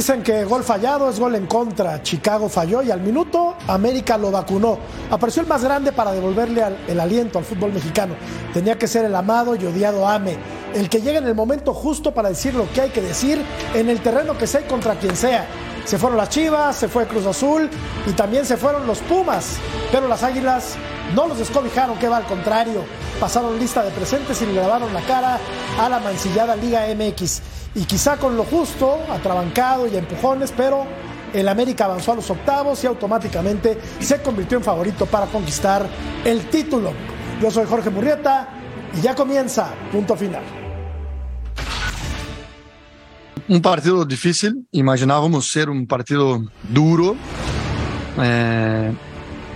Dicen que gol fallado es gol en contra. Chicago falló y al minuto América lo vacunó. Apareció el más grande para devolverle el aliento al fútbol mexicano. Tenía que ser el amado y odiado Ame, el que llega en el momento justo para decir lo que hay que decir en el terreno que sea y contra quien sea. Se fueron las Chivas, se fue Cruz Azul y también se fueron los Pumas. Pero las Águilas no los descobijaron, que va al contrario. Pasaron lista de presentes y le lavaron la cara a la mancillada Liga MX y quizá con lo justo, atrabancado y empujones, pero el América avanzó a los octavos y automáticamente se convirtió en favorito para conquistar el título. Yo soy Jorge Murrieta y ya comienza punto final. Un partido difícil, imaginábamos ser un partido duro, eh,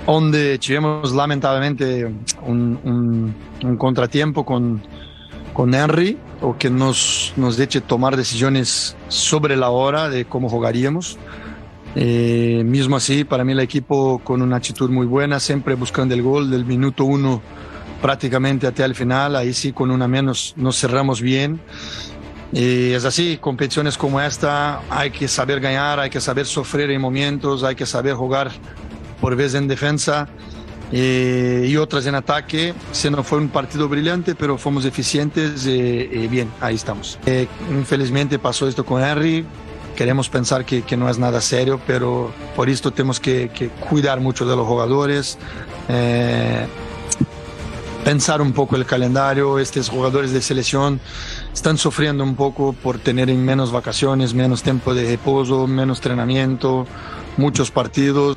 donde tuvimos lamentablemente un contratiempo con con Henry o que nos, nos deje tomar decisiones sobre la hora de cómo jugaríamos. Eh, mismo así, para mí el equipo con una actitud muy buena, siempre buscando el gol del minuto uno prácticamente hasta el final, ahí sí con una menos nos cerramos bien. Y es así, competiciones como esta hay que saber ganar, hay que saber sufrir en momentos, hay que saber jugar por vez en defensa eh, y otras en ataque. Se no fue un partido brillante, pero fuimos eficientes y, bien, ahí estamos. Eh, infelizmente pasó esto con Henry. Queremos pensar que, que, no es nada serio, pero por esto tenemos que, que cuidar mucho de los jugadores. Eh, pensar un poco el calendario. Estos jugadores de selección están sufriendo un poco por tener menos vacaciones, menos tiempo de reposo, menos entrenamiento, muchos partidos.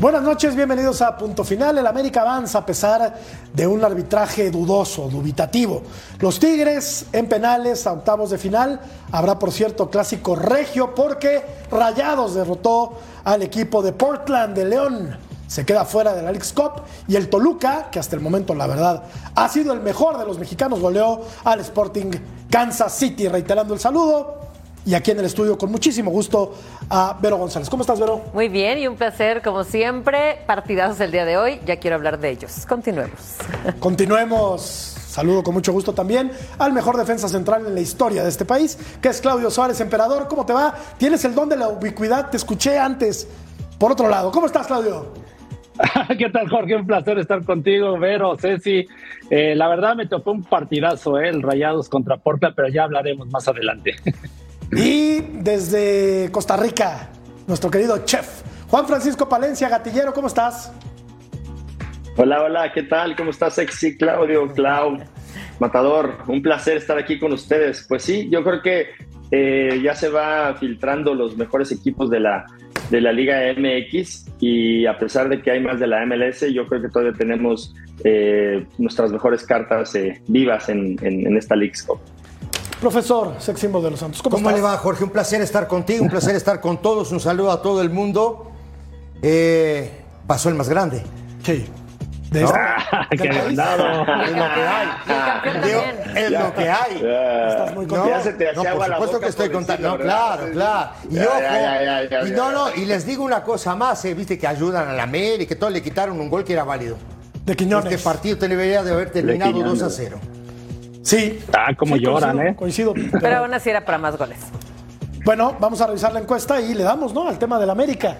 Buenas noches, bienvenidos a Punto Final. El América avanza a pesar de un arbitraje dudoso, dubitativo. Los Tigres en penales a octavos de final. Habrá, por cierto, clásico regio porque Rayados derrotó al equipo de Portland de León. Se queda fuera de la League's Cup y el Toluca, que hasta el momento la verdad ha sido el mejor de los mexicanos, goleó al Sporting Kansas City. Reiterando el saludo, y aquí en el estudio con muchísimo gusto a Vero González. ¿Cómo estás, Vero? Muy bien y un placer, como siempre. Partidazos el día de hoy. Ya quiero hablar de ellos. Continuemos. Continuemos. Saludo con mucho gusto también al mejor defensa central en la historia de este país, que es Claudio Suárez, emperador. ¿Cómo te va? Tienes el don de la ubicuidad, te escuché antes. Por otro lado, ¿cómo estás, Claudio? ¿Qué tal, Jorge? Un placer estar contigo, Vero, Ceci. Eh, la verdad me tocó un partidazo, ¿eh? el Rayados contra Porta, pero ya hablaremos más adelante. Y desde Costa Rica, nuestro querido chef, Juan Francisco Palencia, gatillero, ¿cómo estás? Hola, hola, ¿qué tal? ¿Cómo estás, sexy Claudio, Clau, Matador? Un placer estar aquí con ustedes. Pues sí, yo creo que eh, ya se va filtrando los mejores equipos de la, de la Liga MX y a pesar de que hay más de la MLS, yo creo que todavía tenemos eh, nuestras mejores cartas eh, vivas en, en, esta League Cup. Profesor Seximo de los Santos, ¿cómo, ¿Cómo le va, Jorge? Un placer estar contigo, un placer estar con todos, un saludo a todo el mundo. Eh, pasó el más grande. Sí. De ¿No? ¡Qué vendado! Es lo que hay. Digo, es lo que hay. Estás muy contento. Ya se te No, por supuesto boca que estoy contando. No, claro, claro. Y Ya, ojo, ya, ya, ya, ya, y ya, no, ya. no, y les digo una cosa más, eh, viste que ayudan a la América y que todo le quitaron un gol que era válido. De Quiñones. Este partido te debería de haber terminado Quiñones. 2 a 0. Sí. Ah, cómo Sí, lloran, coincido, ¿eh? Coincido. pero- Pero aún así era para más goles. Bueno, vamos a revisar la encuesta y le damos, ¿no? Al tema del América.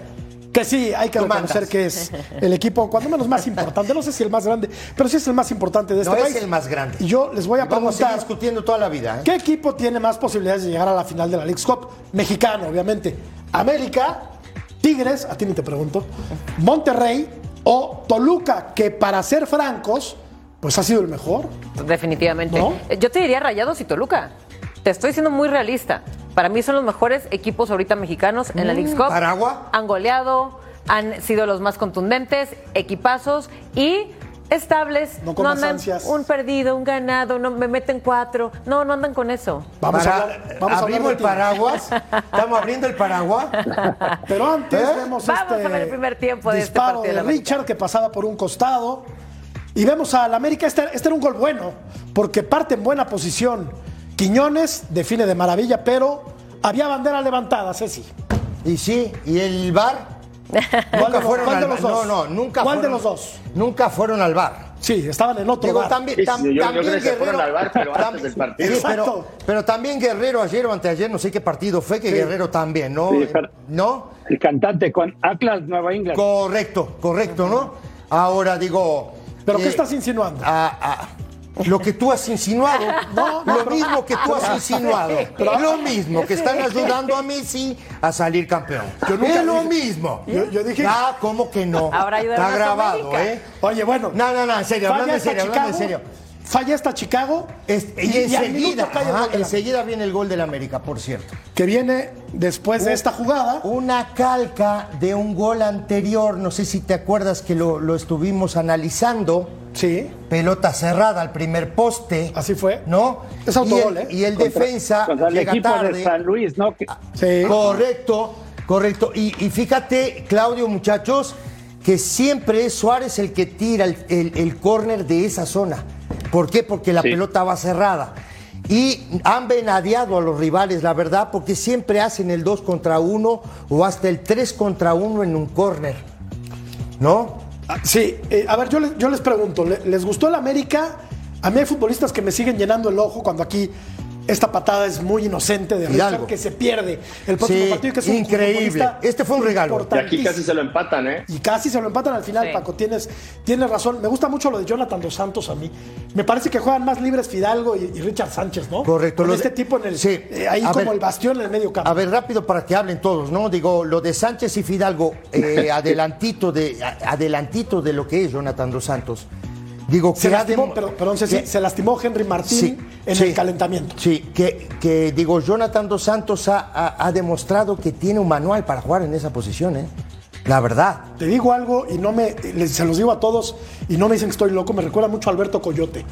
Que sí, hay que reconocer que es el equipo, cuando menos más importante. No sé si el más grande, pero sí es el más importante de este No país. es el más grande. Y yo les voy a Y Vamos a seguir preguntar, discutiendo toda la vida. ¿eh? ¿qué equipo tiene más posibilidades de llegar a la final de la League Cup? Mexicano, obviamente. América, Tigres, a ti ni te pregunto, Monterrey o Toluca, que para ser francos, pues ha sido el mejor. Definitivamente. ¿No? Eh, Yo te diría Rayados y Toluca. Te estoy siendo muy realista. Para mí son los mejores equipos ahorita mexicanos en la Leagues Cup. ¿Paragua? Han goleado, han sido los más contundentes, equipazos y estables. No comas andan ansias. un perdido, un ganado, no me meten cuatro. No, no andan con eso. Vamos Para- a hablar, vamos a abrimos el paraguas. Estamos abriendo el paraguas. Pero antes ¿Eh? vemos Vamos este a ver el primer tiempo de este partido de. Richard que pasaba por un costado. Y vemos al América, este, este era un gol bueno, porque parte en buena posición. Quiñones define de maravilla, pero había bandera levantada, Ceci. Y sí, y el bar. ¿Cuál de los- cuál de al los bar. dos? No, no, nunca ¿Cuál de fueron- los dos? Nunca fueron al bar. Sí, estaban en otro Digo, bar. también, Sí, tam- yo- yo también creo que se fueron Guerrero- al bar, pero tam- antes del partido. Sí, Exacto. pero, pero también Guerrero ayer o anteayer, no sé qué partido fue, que Guerrero también, ¿no? Sí, pero- ¿No? El cantante con Atlas Nueva England. Correcto, correcto, ¿no? Ahora digo. ¿Pero eh, qué estás insinuando? ah, ah, lo que tú has insinuado, No, no, lo pero- mismo que tú has insinuado, lo mismo que están ayudando a Messi a salir campeón. nunca es lo dije- mismo. Yo- yo dije- Ah, ¿cómo que no? Ahora Está grabado, América. ¿eh? Oye, bueno. No, no, no, en serio, hablando en serio, hablando en serio. Falla esta Chicago. Es- y, enseguida, ajá, viene el gol del América, por cierto. que viene después de esta jugada. Una calca de un gol anterior, no sé si te acuerdas que lo, lo estuvimos analizando. Sí, Pelota cerrada al primer poste. así fue. ¿No? Es autogol, y el, ¿eh? y el Contra- defensa contra el llega equipo tarde. de San Luis, ¿no? Que- Sí. Correcto, correcto. Y, y fíjate, Claudio, muchachos, que siempre es Suárez el que tira el, el, el córner de esa zona. ¿Por qué? Porque la Sí. pelota va cerrada. Y han venadeado a los rivales, la verdad, porque siempre hacen el 2 contra 1 o hasta el 3 contra 1 en un córner. ¿No? Ah, Sí, eh, a ver, yo les, yo les pregunto, ¿le- ¿les gustó el América? A mí hay futbolistas que me siguen llenando el ojo cuando aquí esta patada es muy inocente de Richard, que se pierde el próximo Sí, partido, que es un increíble. Este fue un regalo. Y aquí casi se lo empatan, ¿eh? Y casi se lo empatan al final, Sí. Paco. Tienes, tienes razón. Me gusta mucho lo de Jonathan Dos Santos a mí. Me parece que juegan más libres Fidalgo y, y Richard Sánchez, ¿no? Correcto, Con este de- tipo en el, Sí. eh, ahí A como ver. el bastión en el medio campo. A ver, rápido para que hablen todos, ¿no? Digo, lo de Sánchez y Fidalgo, eh, adelantito, de, adelantito de lo que es Jonathan Dos Santos. Digo, se lastimó, dem- perdón, que- se lastimó Henry Martín Sí, en sí. el calentamiento. Sí, que, que digo, Jonathan Dos Santos ha, ha- ha demostrado que tiene un manual para jugar en esa posición, ¿eh? La verdad. Te digo algo y no me, se los digo a todos y no me dicen que estoy loco, me recuerda mucho a Alberto Coyote,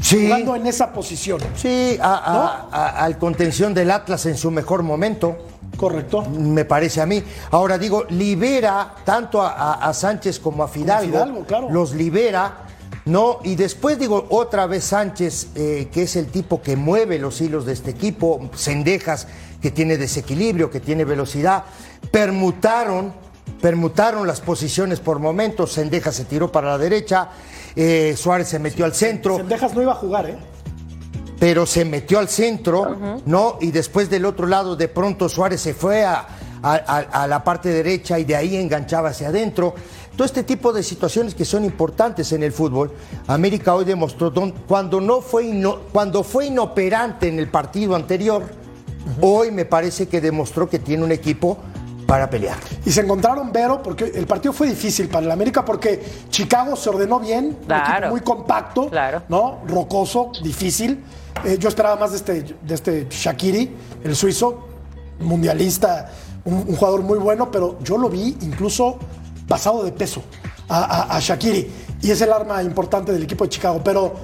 Sí. jugando en esa posición. Sí, a- a- a- al contención del Atlas en su mejor momento. Correcto. me parece a mí. Ahora digo, libera tanto a, a- a Sánchez como a Fidalgo. Fidalgo, claro. Los libera, ¿no? Y después digo, otra vez Sánchez, eh, que es el tipo que mueve los hilos de este equipo, Cendejas, que tiene desequilibrio, que tiene velocidad, permutaron, permutaron las posiciones por momentos. Cendejas se tiró para la derecha, eh, Suárez se metió al centro Sendejas no iba a jugar, ¿eh? pero se metió al centro, ¿no? Y después del otro lado, de pronto Suárez se fue a, a- a- a la parte derecha y de ahí enganchaba hacia adentro. Todo este tipo de situaciones que son importantes en el fútbol. América hoy demostró don- cuando no fue ino- cuando fue inoperante en el partido anterior, hoy me parece que demostró que tiene un equipo para pelear. Y se encontraron Vero porque el partido fue difícil para el América porque Chicago se ordenó bien, un Claro. equipo muy compacto, Claro. ¿no? Rocoso, difícil. Eh, yo esperaba más de este, de este Shakiri, el suizo, mundialista, un, un jugador muy bueno, pero yo lo vi incluso pasado de peso a, a- Shakiri. Y es el arma importante del equipo de Chicago. Pero,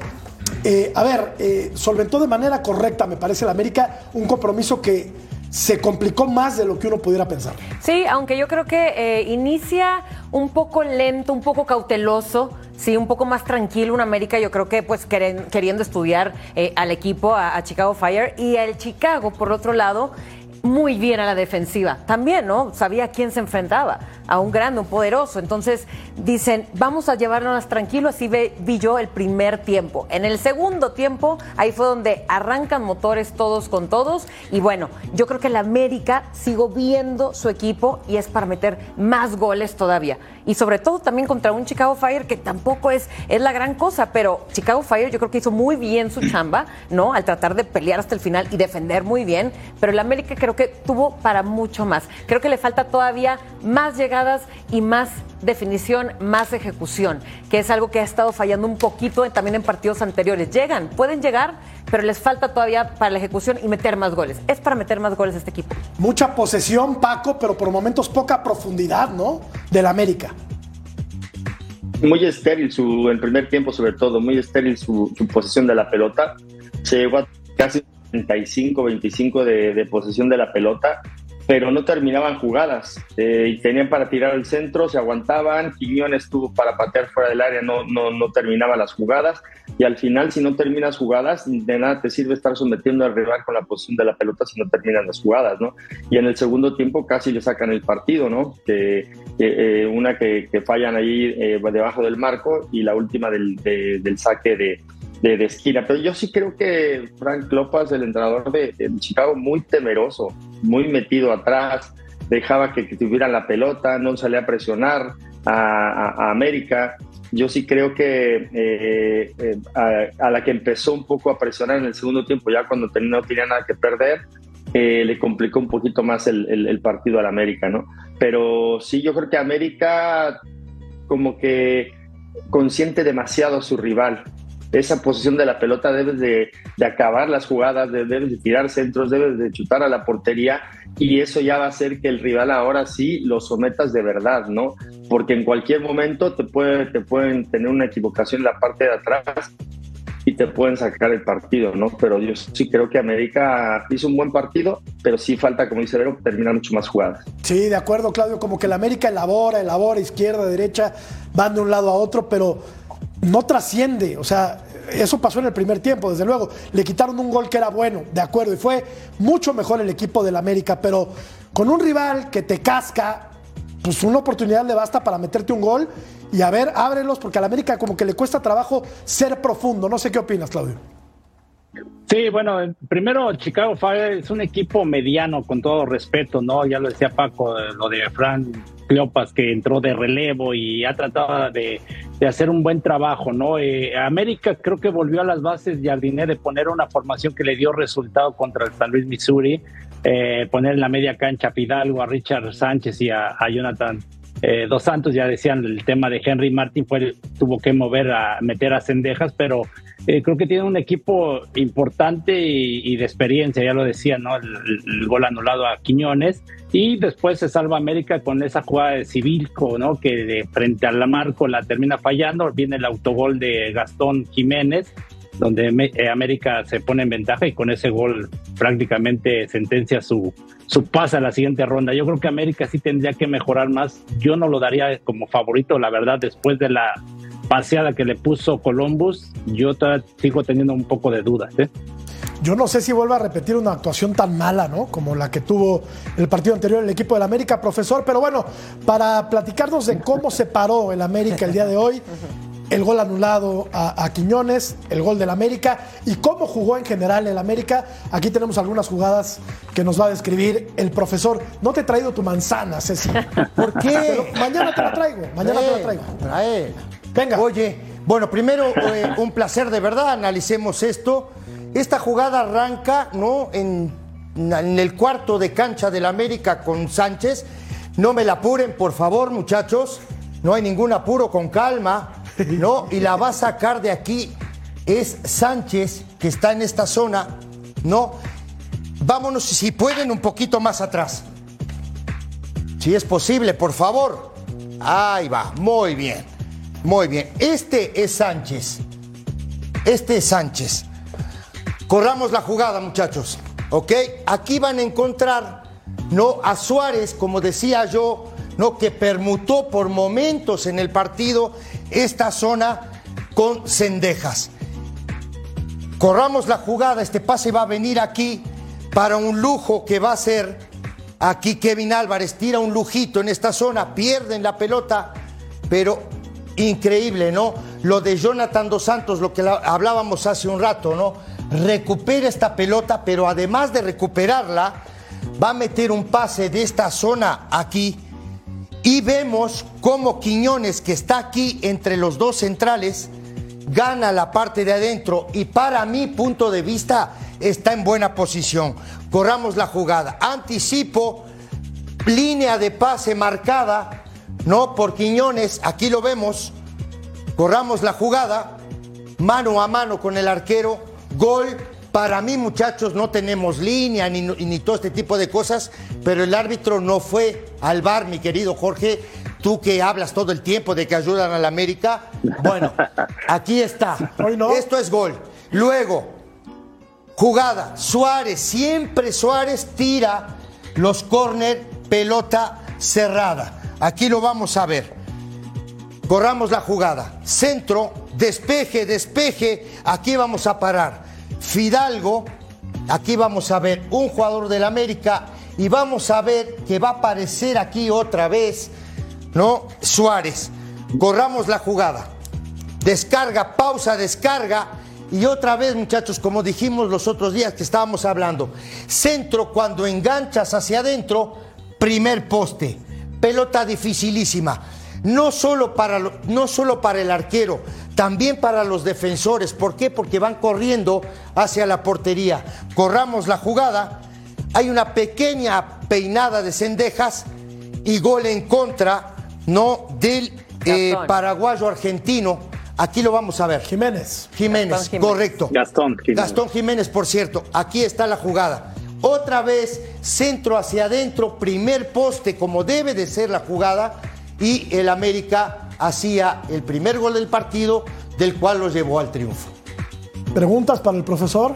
eh, a ver, eh, solventó de manera correcta, me parece, el América, un compromiso que se complicó más de lo que uno pudiera pensar. Sí, aunque yo creo que eh, inicia un poco lento, un poco cauteloso, sí, un poco más tranquilo un América, yo creo que pues queriendo estudiar al equipo, a Chicago Fire, y el Chicago, por otro lado, muy bien a la defensiva. También, ¿no? Sabía a quién se enfrentaba, a un grande, un poderoso. Entonces dicen, vamos a llevarnos tranquilo, así vi yo el primer tiempo. En el segundo tiempo, ahí fue donde arrancan motores todos con todos. Y bueno, yo creo que el América sigo viendo su equipo y es para meter más goles todavía. Y sobre todo también contra un Chicago Fire que tampoco es, es la gran cosa, pero Chicago Fire yo creo que hizo muy bien su chamba, ¿no? Al tratar de pelear hasta el final y defender muy bien. Pero el América creo que tuvo para mucho más. Creo que le falta todavía más llegadas y más definición, más ejecución, que es algo que ha estado fallando un poquito también en partidos anteriores. Llegan, pueden llegar, pero les falta todavía para la ejecución y meter más goles. Es para meter más goles este equipo. Mucha posesión, Paco, pero por momentos poca profundidad, ¿no? Del América. Muy estéril su, el primer tiempo, sobre todo, muy estéril su, su posesión de la pelota. Se llegó a casi 35, 25 de, de posesión de la pelota pero no terminaban jugadas eh, tenían para tirar al centro, se aguantaban, Quiñones estuvo para patear fuera del área, no, no, no terminaba las jugadas y al final si no terminas jugadas, de nada te sirve estar sometiendo al rival con la posición de la pelota si no terminan las jugadas, ¿no? Y en el segundo tiempo casi le sacan el partido, ¿no? Que, eh, una que, fallan ahí eh, debajo del marco y la última del, del saque de, de, esquina. Pero yo sí creo que Frank Lopas, el entrenador de, Chicago, muy temeroso, muy metido atrás, dejaba que, tuvieran la pelota, no salía a presionar a, América. Yo sí creo que eh, eh, a, la que empezó un poco a presionar en el segundo tiempo, ya cuando no tenía nada que perder, eh, le complicó un poquito más el, el, partido al América, ¿no? Pero sí, yo creo que América como que consiente demasiado a su rival esa posición de la pelota, debes de, acabar las jugadas, debes de tirar centros, debes de chutar a la portería y eso ya va a hacer que el rival ahora sí lo sometas de verdad, ¿no? Porque en cualquier momento te, puede, te pueden tener una equivocación en la parte de atrás y te pueden sacar el partido, ¿no? Pero yo sí creo que América hizo un buen partido, pero sí falta, como dice Vero, terminar mucho más jugadas. Sí, de acuerdo, Claudio, como que el América elabora, elabora, izquierda, derecha, van de un lado a otro, pero no trasciende. O sea, eso pasó en el primer tiempo, desde luego. Le quitaron un gol que era bueno, de acuerdo, y fue mucho mejor el equipo del América, pero con un rival que te casca, pues una oportunidad le basta para meterte un gol y a ver, ábrelos, porque al América como que le cuesta trabajo ser profundo. No sé qué opinas, Claudio. Sí, bueno, primero Chicago Fire es un equipo mediano, con todo respeto, ¿no? Ya lo decía Paco, lo de Frank Cleopas que entró de relevo y ha tratado de, hacer un buen trabajo, ¿no? Eh, América creo que volvió a las bases Jardiné de poner una formación que le dio resultado contra el San Luis Missouri, eh, poner en la media cancha a Pidalgo, a Richard Sánchez y a, Jonathan eh, Dos Santos, ya decían el tema de Henry Martin, fue, tuvo que mover a meter a Cendejas, pero eh, creo que tiene un equipo importante y, de experiencia, ya lo decía, ¿no? El, gol anulado a Quiñones y después se salva América con esa jugada de Civilco, ¿no? Que de frente al marco la termina fallando, viene el autogol de Gastón Jiménez, donde eh, América se pone en ventaja y con ese gol prácticamente sentencia su, su pase a la siguiente ronda. Yo creo que América sí tendría que mejorar más. Yo no lo daría como favorito, la verdad, después de la paseada que le puso Columbus, yo sigo teniendo un poco de dudas. ¿eh? Yo no sé si vuelva a repetir una actuación tan mala, ¿no? Como la que tuvo el partido anterior el equipo del América, profesor. Pero bueno, para platicarnos de cómo se paró el América el día de hoy, el gol anulado a, Quiñones, el gol del América y cómo jugó en general el América. Aquí tenemos algunas jugadas que nos va a describir el profesor. No te he traído tu manzana, Ceci. ¿Por qué? mañana te la traigo, mañana te la traigo. Trae. Venga. Oye, bueno, primero eh, un placer de verdad, analicemos esto. Esta jugada arranca, ¿no? En, en el cuarto de cancha del América con Sánchez. No me la apuren, por favor, muchachos. No hay ningún apuro, con calma. ¿no? Y la va a sacar de aquí es Sánchez, que está en esta zona, ¿no? Vámonos, si pueden, un poquito más atrás. Si es posible, por favor. Ahí va, muy bien. Muy bien, este es Sánchez. Este es Sánchez. Corramos la jugada, muchachos. ¿Ok? Aquí van a encontrar, ¿no? A Suárez, como decía yo, ¿no? Que permutó por momentos en el partido esta zona con cendejas. Corramos la jugada, este pase va a venir aquí para un lujo que va a ser aquí Kevin Álvarez, tira un lujito en esta zona, pierden la pelota, pero increíble, ¿no? Lo de Jonathan Dos Santos, lo que hablábamos hace un rato, ¿no? Recupera esta pelota, pero además de recuperarla, va a meter un pase de esta zona aquí. Y vemos cómo Quiñones, que está aquí entre los dos centrales, gana la parte de adentro y para mi punto de vista está en buena posición. Corramos la jugada. Anticipo, línea de pase marcada no por Quiñones, aquí lo vemos, corramos la jugada, mano a mano con el arquero, gol. Para mí, muchachos, no tenemos línea ni, ni todo este tipo de cosas, pero el árbitro no fue al bar, mi querido Jorge. Tú que hablas todo el tiempo de que ayudan a la América. Bueno, aquí está. Hoy no. Esto es gol. Luego, jugada. Suárez, siempre Suárez tira los córner, pelota cerrada. Aquí lo vamos a ver. Corramos la jugada. Centro, despeje, despeje. Aquí vamos a parar. Fidalgo, aquí vamos a ver un jugador del América y vamos a ver que va a aparecer aquí otra vez, ¿no? Suárez. Corramos la jugada. Descarga, pausa, descarga. Y otra vez, muchachos, como dijimos los otros días que estábamos hablando, centro cuando enganchas hacia adentro, primer poste. Pelota dificilísima. No solo, para, no solo para el arquero, también para los defensores. ¿Por qué? Porque van corriendo hacia la portería. Corramos la jugada. Hay una pequeña peinada de cendejas y gol en contra, ¿no? Del eh, paraguayo argentino. Aquí lo vamos a ver. Jiménez. Jiménez. correcto. Gastón Jiménez. Gastón Jiménez, por cierto. Aquí está la jugada. Otra vez, centro hacia adentro, primer poste, como debe de ser la jugada. Y el América hacía el primer gol del partido, del cual lo llevó al triunfo. ¿Preguntas para el profesor?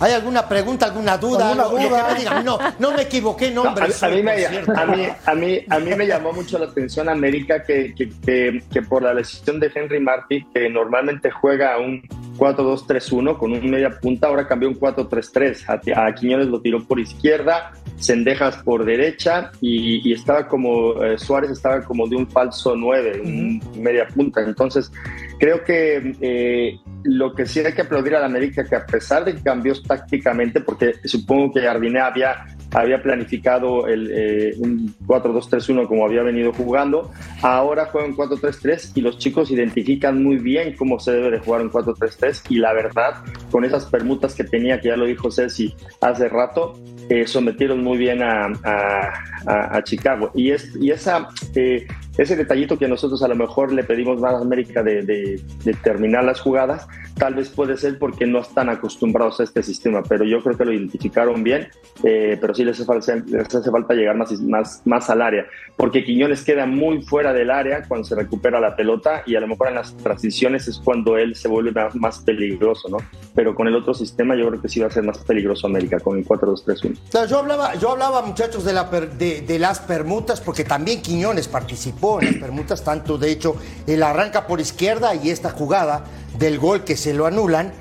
¿Hay alguna pregunta, alguna duda? ¿Alguna Lo- lo que duda? me digan. No, no me equivoqué, No, nombre. a, a mí me, a, mí, a, mí, a mí me llamó mucho la atención América que, que, que- que por la decisión de Henry Martí, que normalmente juega un 4-2-3-1 con un media punta, ahora cambió un 4-3-3. A, a Quiñones lo tiró por izquierda, Sendejas por derecha y, y estaba como, eh, Suárez estaba como de un falso 9, un media punta. Entonces, creo que eh, lo que sí hay que aplaudir a la América, que a pesar de que cambió tácticamente, porque supongo que Jardiné había, había planificado el, eh, un 4-2-3-1 como había venido jugando, ahora juega un 4-3-3 y los chicos identifican muy bien cómo se debe de jugar un 4-3-3 y la verdad, con esas permutas que tenía, que ya lo dijo Ceci hace rato, eh, sometieron muy bien a- a Chicago. Y, es, y esa, eh, ese detallito que nosotros a lo mejor le pedimos más a América de, de- de terminar las jugadas, tal vez puede ser porque no están acostumbrados a este sistema, pero yo creo que lo identificaron bien, eh, pero sí les hace, falta, les hace falta llegar más, más, más al área, porque Quiñones queda muy fuera del área cuando se recupera la pelota y a lo mejor en las transiciones es cuando él se vuelve más, peligroso, ¿no? Pero con el otro sistema yo creo que sí va a ser más peligroso América, con el 4-2-3-1. Claro, yo hablaba, yo hablaba muchachos de, la de, de las permutas, porque también Quiñones participó en las permutas, tanto de hecho él arranca por izquierda y esta jugada del gol que se lo anulan,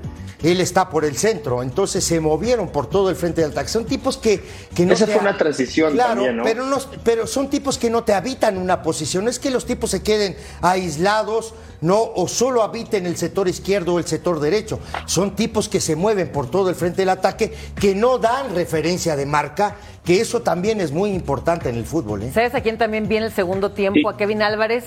él está por el centro, entonces se movieron por todo el frente del ataque. Son tipos que, que no Esa te fue una transición claro, también, ¿no? Pero, no- pero son tipos que no te habitan una posición, no es que los tipos se queden aislados, no, o solo habiten el sector izquierdo o el sector derecho. Son tipos que se mueven por todo el frente del ataque, que no dan referencia de marca, que eso también es muy importante en el fútbol. ¿eh? ¿Sabes a quién también viene el segundo tiempo? Sí. A Kevin Álvarez,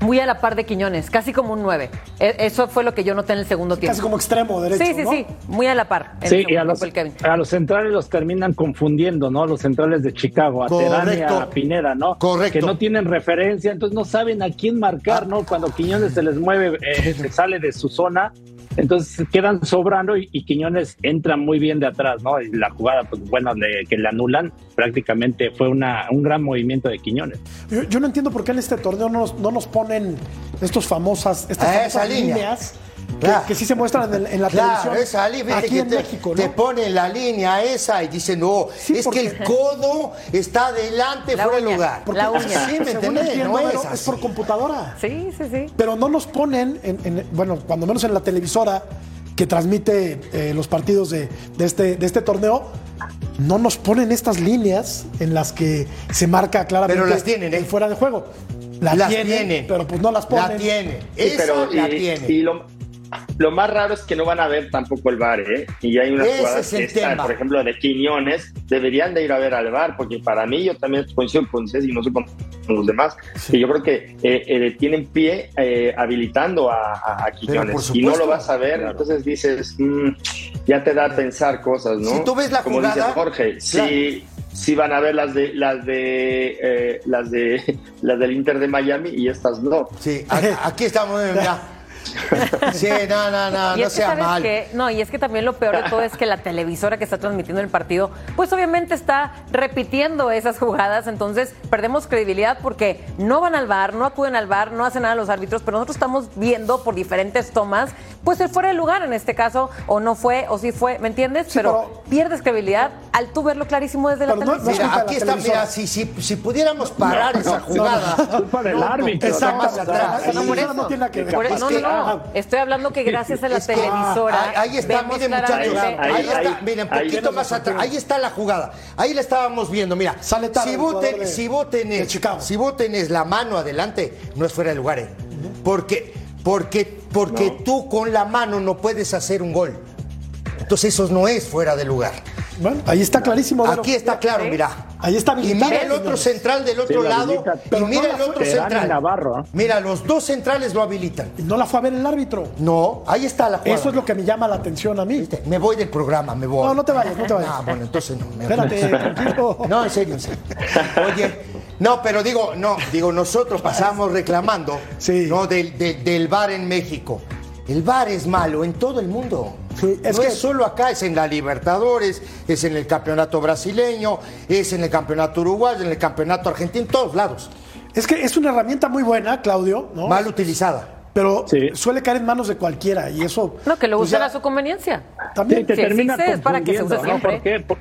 muy a la par de Quiñones, casi como un 9. E- Eso fue lo que yo noté en el segundo tiempo. Casi como extremo derecho. sí, sí, ¿no? sí, muy a la par. en el Sí, y a los, tiempo el Kevin. a los centrales los terminan confundiendo, ¿no? Los centrales de Chicago, a Terán y a Pineda, ¿no? Correcto. Que no tienen referencia, entonces no saben a quién marcar, ¿no? Cuando Quiñones se les mueve, eh, se sale de su zona, entonces quedan sobrando y, y Quiñones entra muy bien de atrás, ¿no? Y la jugada, pues bueno, le- que le anulan, prácticamente fue una, un gran movimiento de Quiñones. Yo, yo no entiendo por qué en este torneo no nos, no nos ponen estos famosas, estas Ah, famosas esa línea. Que, Claro. que sí se muestran en, en la Claro, televisión. esa ali- aquí que en te, México, te ¿no? pone la línea esa y dice, no, Sí, es porque- que el codo está adelante, La fuera de uña, lugar. Porque La uña. Sí, ¿me entendés? No es por computadora. Sí, sí, sí. Pero no nos ponen, en, en- bueno, cuando menos en la televisora que transmite eh, los partidos de, de este, de este torneo, no nos ponen estas líneas en las que se marca claramente Pero las tienen, ¿eh? el fuera de juego. Las, Las tienen, tienen. pero pues no las ponen. La tiene. Sí, pero la y, tiene. y lo, lo más raro es que no van a ver tampoco el VAR, ¿eh? Y hay unas jugadas que están, por ejemplo, de Quiñones, deberían de ir a ver al VAR, porque para mí yo también coincido con César y no sé con, los demás, que yo creo que eh, eh, tienen pie eh, habilitando a, a- a Quiñones por y no lo vas a ver, entonces dices, mm, ya te da a pensar cosas, ¿no? Si tú ves la Como jugada, dice Jorge, claro. sí, sí van a ver las de las de eh, las de las del Inter de Miami y estas no. Sí, aquí estamos. mira. Sí, no, no, no, Y no es que, sea ¿sabes mal. qué? No, y es que también lo peor de todo es que la televisora que está transmitiendo el partido, pues obviamente está repitiendo esas jugadas, entonces perdemos credibilidad porque no van al bar, no acuden al bar, no hacen nada los árbitros, pero nosotros estamos viendo por diferentes tomas, pues el fuera de lugar en este caso, o no fue, o sí fue, ¿me entiendes? Sí, pero, pero- pierdes credibilidad al tú verlo clarísimo desde la no- televisión. Mira, aquí está, mira, si, si, si pudiéramos parar esa jugada. Culpa del árbitro. está ¿no? más atrás. No, por televisora eso. no tiene que ver. No, no. Estoy hablando que gracias a la Es que- televisora. Ahí, ahí está, miren muchachos, ahí, Ahí- está, ahí- miren, poquito más atrás, ahí está la jugada, ahí la estábamos viendo, mira, Sale tarde si jugador de- si es, si es la mano adelante, no es fuera de lugar, ¿eh? porque, porque, porque No. tú con la mano no puedes hacer un gol, entonces eso no es fuera de lugar, Bueno, ahí está clarísimo. Aquí está claro, mira, Ahí está y mira el otro central del otro lado, y mira no el otro central, en Navarro, ¿eh? mira, los dos centrales lo habilitan, no la fue a ver el árbitro. no, ahí está la jugada. Eso es lo que me llama la atención a mí. ¿Viste? Me voy del programa, me voy. No, no te vayas, no te vayas. Ah, bueno, entonces no. me- Espérate, tranquilo. No, en serio, en serio. Oye, no, pero digo, no, digo, nosotros pasamos reclamando Sí. ¿no? del, del, del bar en México. El bar es malo en todo el mundo. Sí, es no que- es solo acá, es en la Libertadores, es en el campeonato brasileño, es en el campeonato uruguayo, en el campeonato argentino, en todos lados. Es que es una herramienta muy buena, Claudio, ¿no? Mal utilizada. Pero Sí. suele caer en manos de cualquiera y eso. No, que lo pues, usen a su conveniencia. También. Sí, te termina existe, es para que se use confundiendo. ¿Por qué? Por-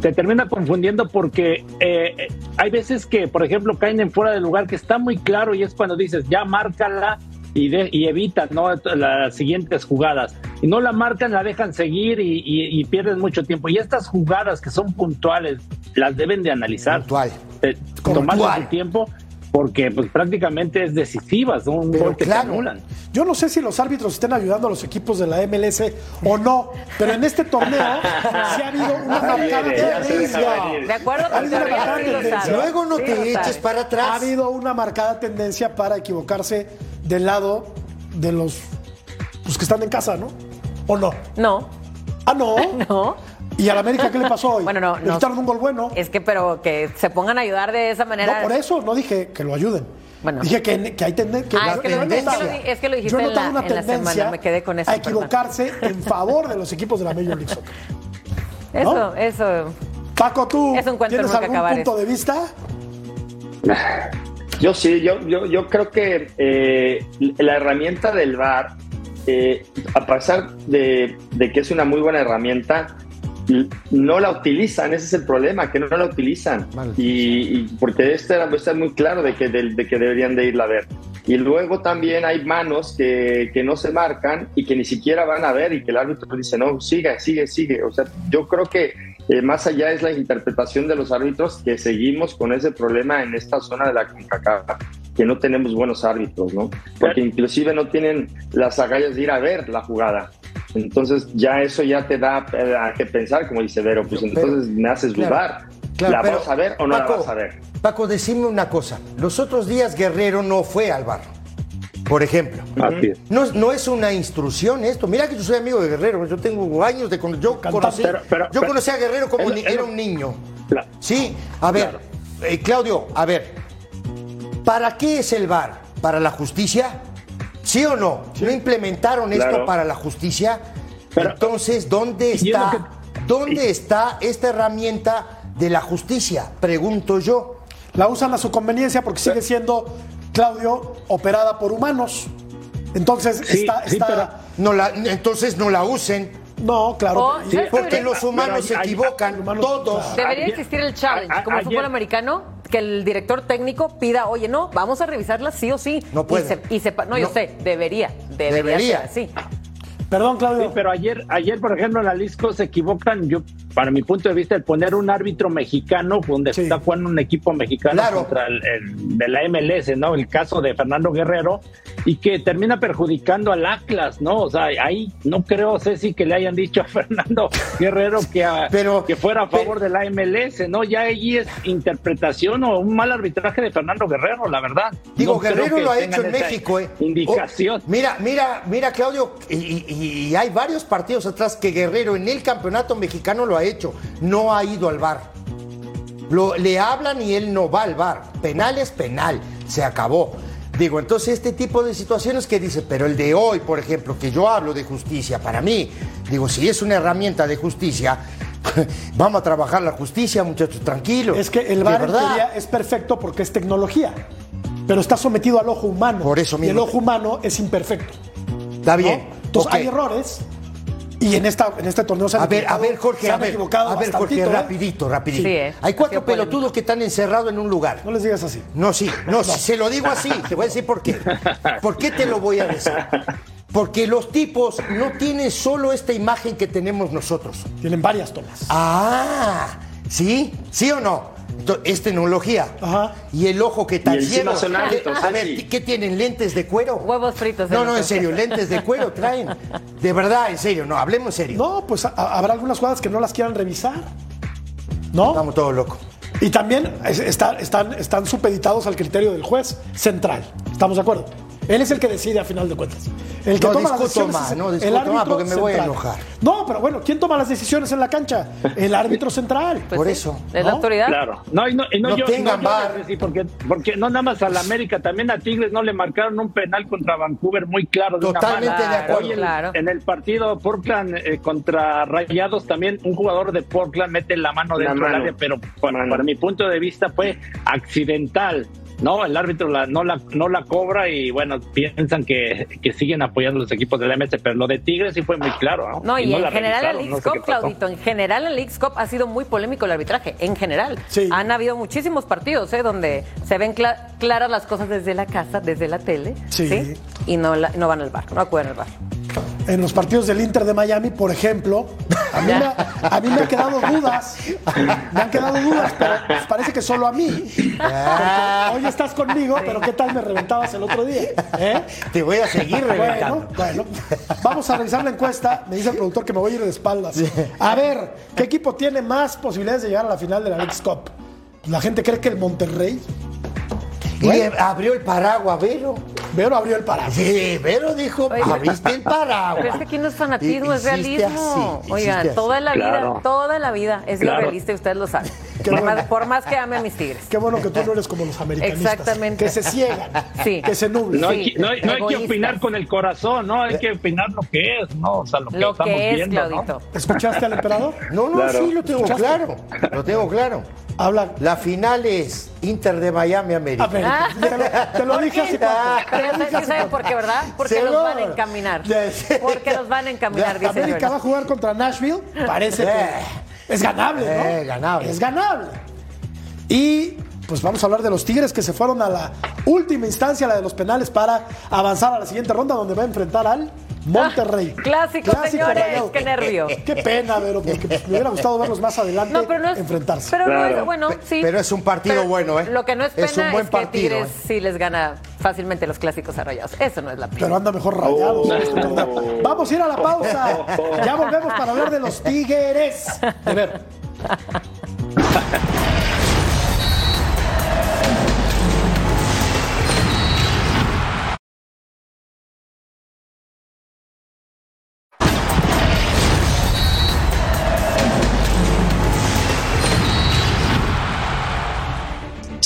te termina confundiendo porque eh, eh, hay veces que, por ejemplo, caen en fuera de lugar que está muy claro y es cuando dices, ya márcala y, de- y evitan ¿no? las siguientes jugadas. Y no la marcan, la dejan seguir y, y- y pierden mucho tiempo. Y estas jugadas que son puntuales, las deben de analizar. Puntual. Eh, tomarse su tiempo porque pues prácticamente es decisiva, son un Pero gol que claro. anulan. Yo no sé si los árbitros estén ayudando a los equipos de la MLS o no, pero en este torneo sí ha habido una marcada tendencia. De acuerdo Ha habido una marcada tendencia. Luego no Sí te eches sabe. para atrás. Ha habido una marcada tendencia para equivocarse del lado de los pues, que están en casa, ¿no? ¿O no? No, Ah, no. no. ¿Y al América qué le pasó hoy? Bueno, no, Le no. un gol bueno. Es que, pero que se pongan a ayudar de esa manera. No, por eso no dije que lo ayuden. Bueno. Dije que, que hay tendencia. Ah, es que lo- es que lo es que lo dijiste Yo he en la- una en la tendencia semana, me quedé con eso, a perdón. equivocarse en favor de los equipos de la Major League Soccer. Eso, ¿no? eso. Paco, ¿tú Es un cuento tienes algún acabar punto eso. de vista? Yo sí, yo, yo, yo creo que eh, la herramienta del VAR, eh, a pesar de, de que es una muy buena herramienta, no la utilizan, ese es el problema, que no la utilizan. Y, y porque este está muy claro de que, de, de que deberían de irla a ver. Y luego también hay manos que, que no se marcan y que ni siquiera van a ver y que el árbitro dice, no, sigue, sigue, sigue. O sea, yo creo que eh, más allá es la interpretación de los árbitros que seguimos con ese problema en esta zona de la CONCACAF, que no tenemos buenos árbitros, ¿no? Porque inclusive no tienen las agallas de ir a ver la jugada. Entonces ya eso ya te da eh, a que pensar, como dice Vero, pues Pero- entonces me haces dudar. claro, ¿La pero, vas a ver o no Paco, la vas a ver? Paco, decime una cosa. Los otros días Guerrero no fue al bar, por ejemplo. Así es. No, no es una instrucción esto. Mira que yo soy amigo de Guerrero. Yo tengo años de yo conocí, Pero- yo conocí a Guerrero como es- ni- es era un niño. Claro. Sí, a ver, Claro. eh, Claudio, a ver, ¿para qué es el bar? ¿Para la justicia? ¿Sí o no? ¿No implementaron esto Claro. para la justicia? Pero- Entonces, ¿dónde está, que- dónde está esta herramienta de la justicia? Pregunto yo. La usan a su conveniencia porque sigue siendo, Claudio, operada por humanos. Entonces Sí, está... sí, está- pero- No la, entonces no la usen, No, claro. O- y- ¿sabes qué porque debería- los humanos se hay- hay- equivocan, todos. Debería existir el challenge, como el fútbol americano, que el director técnico pida, oye, no, vamos a revisarla sí o sí. No puede. Y, se- y sepa- no, yo sé, debería, debería, Debería. ser así. Perdón, Claudio. Sí, pero ayer, ayer, por ejemplo, en la Lisco se equivocan, yo para mi punto de vista, el poner un árbitro mexicano donde Sí. está jugando un equipo mexicano Claro. contra el, el de la MLS, ¿no? El caso de Fernando Guerrero y que termina perjudicando al Atlas, ¿no? O sea, ahí no creo, Ceci, que le hayan dicho a Fernando Guerrero que, a- Pero- que fuera a favor pero- de la MLS, ¿no? Ya ahí es interpretación o un mal arbitraje de Fernando Guerrero, la verdad. Digo, No Guerrero lo ha hecho en México, ¿eh? Indicación. Oh, mira, mira, mira, Claudio, y, y- y hay varios partidos atrás que Guerrero en el campeonato mexicano lo ha hecho. No ha ido al bar. Lo, le hablan y él no va al bar. Penal es penal. Se acabó. Digo, entonces este tipo de situaciones que dice, pero el de hoy, por ejemplo, que yo hablo de justicia, para mí, digo, si es una herramienta de justicia, vamos a trabajar la justicia, muchachos, tranquilos. Es que el De VAR en teoría es perfecto porque es tecnología, pero está sometido al ojo humano. Por eso Y el mismo. ojo humano es imperfecto. Está ¿no? bien. Entonces hay errores y en, esta, en este torneo se han A ver, a ver, Jorge, se a ver, equivocado a ver, Jorge, ¿eh? rapidito, rapidito. Sí, ¿eh? Hay Ha cuatro pelotudos que están encerrados en un lugar. No les digas así. No, sí, no, sí, se lo digo así, te voy a decir por qué. ¿Por qué te lo voy a decir? Porque los tipos no tienen solo esta imagen que tenemos nosotros. Tienen varias tomas. Ah, ¿sí? ¿Sí o no? Es tecnología. Ajá. Y el ojo que tan ciego. son A ver. ¿qué tienen? ¿Lentes de cuero? Huevos fritos. No, no, en serio, lentes de cuero traen. De verdad, en serio, no, hablemos en serio. No, pues habrá algunas jugadas que no las quieran revisar. ¿No? Estamos todos locos. Y también es- está- están, están supeditados al criterio del juez central. ¿Estamos de acuerdo? Él es el que decide a final de cuentas. El que No toma las decisiones más, es no el más, árbitro porque me voy a enojar. No, pero bueno, ¿quién toma las decisiones en la cancha? El árbitro central. Pues Por sí, eso, Es la ¿no? autoridad. Claro. No, y no, y no, No yo, tengan no yo. Ceci, porque, porque no nada más a la América, también a Tigres no le marcaron un penal contra Vancouver muy claro. De una Totalmente mano. de acuerdo. Hoy en, Claro. en el partido Portland eh, contra Rayados también un jugador de Portland mete la mano La dentro del área, pero para, para mi punto de vista fue accidental. No, el árbitro la- no, la, no la cobra y bueno, piensan que, que siguen apoyando los equipos del MS, pero lo de Tigres sí fue muy claro. No, No, y, no en la general el no sé Cup, pasó. Claudito, en general el Leagues Cup ha sido muy polémico el arbitraje, en general. Sí. Han habido muchísimos partidos, ¿eh? Donde se ven cla- claras las cosas desde la casa, desde la tele, Sí. ¿sí? Y no, la- no van al bar, no acuden al bar. En los partidos del Inter de Miami, por ejemplo, a mí, me, a mí me han quedado dudas. Me han quedado dudas, pero pues parece que solo a mí. Porque hoy estás conmigo, pero ¿qué tal me reventabas el otro día? ¿Eh? Te voy a seguir reventando. Bueno, bueno, vamos a revisar la encuesta. Me dice el productor que me voy a ir de espaldas. A ver, ¿qué equipo tiene más posibilidades de llegar a la final de la Leagues Cup? La gente cree que el Monterrey. Y eh, abrió el paraguas, Vero. Vero abrió el paraguas. Sí, Vero dijo, Oye, abriste el paraguas. Pero es que aquí no es fanatismo, Y- es realismo. así, Oigan, toda la vida, Claro. toda la vida es Claro. realista y ustedes lo saben. Por bueno. más, por más que ame a mis tigres. Qué bueno que tú no eres como los americanistas. Exactamente. Que se ciegan. Sí. Que se nublan. No, hay, Sí, que, no hay- no hay que opinar con el corazón, no, hay que opinar lo que es, ¿no? O sea, lo que Lo estamos que es, viendo, ¿no? Claudito. ¿Escuchaste al emperador? No, no, Claro. sí, lo tengo ¿Escuchaste? claro. Lo tengo claro. Habla. La final es Inter de Miami, América. A ver, te lo, te lo dije hace poco. Pero ya saben- sí saben por qué, ¿verdad? Porque los van a encaminar. Porque los van a encaminar, dice América va a jugar contra Nashville. Parece Eh. que es ganable, ¿no? Eh, ganable. Es ganable. Y pues vamos a hablar de los Tigres que se fueron a la última instancia, la de los penales, para avanzar a la siguiente ronda donde va a enfrentar al Monterrey. Ah, clásico, señores, rayado. qué nervio. Qué pena, Vero, porque me hubiera gustado verlos más adelante No, pero no es. enfrentarse. Pero no es, bueno, sí. pero es un partido bueno, ¿eh? Lo que no es pena Es un buen que partido, Tigres ¿eh? sí les gana fácilmente los clásicos arrayados. Eso no es la pena. Pero anda mejor rayados. Oh. Vamos a ir a la pausa. Ya volvemos para hablar de los Tigres. De ver.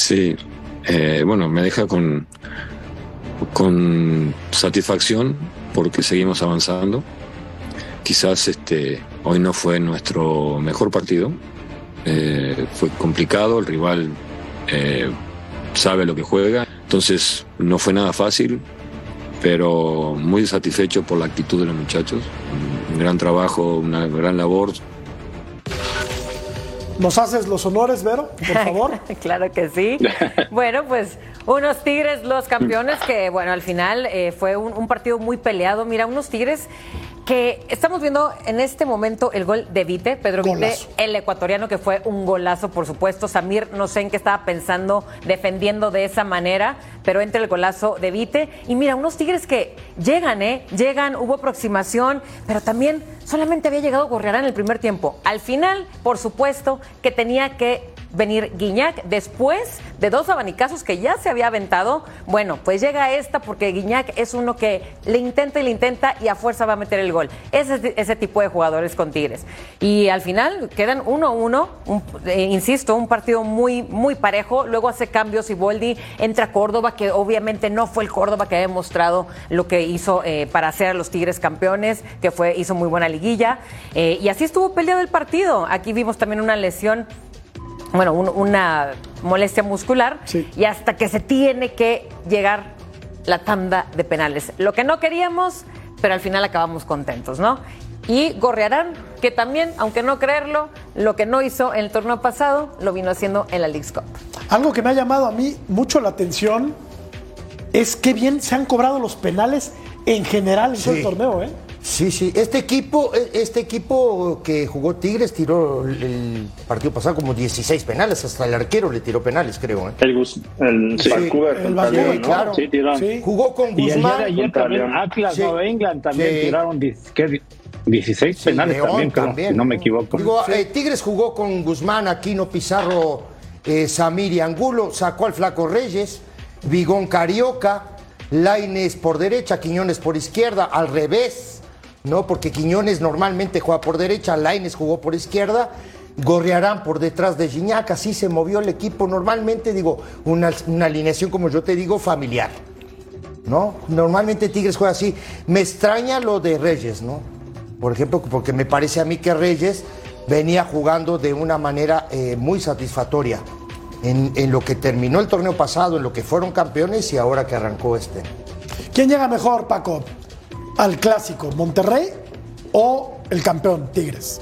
Sí, eh, bueno, me deja con, con satisfacción porque seguimos avanzando. Quizás este, hoy no fue nuestro mejor partido, eh, fue complicado, el rival eh, sabe lo que juega, entonces no fue nada fácil, pero muy satisfecho por la actitud de los muchachos, un gran trabajo, una gran labor, ¿Nos haces los honores, Vero? Por favor. claro que sí. Bueno, pues unos Tigres, los campeones, que bueno, al final eh, fue un, un partido muy peleado. Mira, unos Tigres que estamos viendo en este momento el gol de Vite, Pedro Vite, el ecuatoriano que fue un golazo, por supuesto. Samir, no sé en qué estaba pensando defendiendo de esa manera, pero entra el golazo de Vite. Y mira, unos Tigres que llegan, ¿eh? Llegan, hubo aproximación, pero también solamente había llegado Gorriarán en el primer tiempo. Al final, por supuesto, que tenía que venir Guiñac después de dos abanicazos que ya se había aventado. Bueno, pues llega esta porque Guiñac es uno que le intenta y le intenta y a fuerza va a meter el gol. Ese es ese tipo de jugadores con Tigres. Y al final quedan 1-1, eh, insisto, un partido muy, muy parejo. Luego hace cambios y Boldi entra Córdoba, que obviamente no fue el Córdoba que ha demostrado lo que hizo eh, para hacer a los Tigres campeones, que fue, hizo muy buena liguilla. Eh, y así estuvo peleado el partido. Aquí vimos también una lesión bueno, una molestia muscular y hasta que se tiene que llegar la tanda de penales. Lo que no queríamos, pero al final acabamos contentos, ¿no? Y Gorrearán, que también, aunque no creerlo, lo que no hizo en el torneo pasado, lo vino haciendo en la League's Cup. Algo que me ha llamado a mí mucho la atención es que bien se han cobrado los penales en general en todo el torneo, ¿eh? Sí, sí. Este equipo, e, este equipo que jugó Tigres tiró el partido pasado como 16 penales, hasta el arquero le tiró penales, creo. ¿eh? El, el sí, el claro. Sí, Jugó con Guzmán. Y ayer, también Atlas o England también tiraron 16 penales también, no me equivoco. Digo, eh, Tigres jugó con Guzmán, Aquino, Pizarro, eh, Samir y Angulo, sacó al Flaco Reyes, Vigón Carioca, Laines por derecha, Quiñones por izquierda, al revés ¿no? Porque Quiñones normalmente juega por derecha, Laines jugó por izquierda, Gorrearán por detrás de Gignac, así se movió el equipo. Normalmente, digo, una, alineación, como yo te digo, familiar, ¿no? Normalmente Tigres juega así. Me extraña lo de Reyes, ¿no? Por ejemplo, porque me parece a mí que Reyes venía jugando de una manera eh, muy satisfactoria en, en lo que terminó el torneo pasado, en lo que fueron campeones y ahora que arrancó este. ¿Quién llega mejor, Paco? Al clásico, Monterrey o el campeón, Tigres?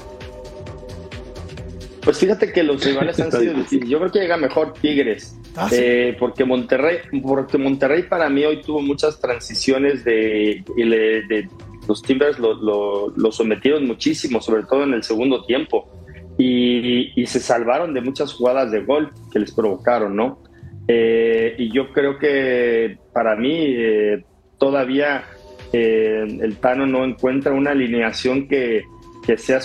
Pues fíjate que los rivales han sido difíciles. Yo creo que llega mejor Tigres. Ah, eh, porque Monterrey, porque Monterrey para mí hoy tuvo muchas transiciones de, de, los Timbers lo, sometieron muchísimo, sobre todo en el segundo tiempo. Y, se salvaron de muchas jugadas de gol que les provocaron, ¿no? Eh, y yo creo que para mí eh, todavía eh, el Tano no encuentra una alineación que, sea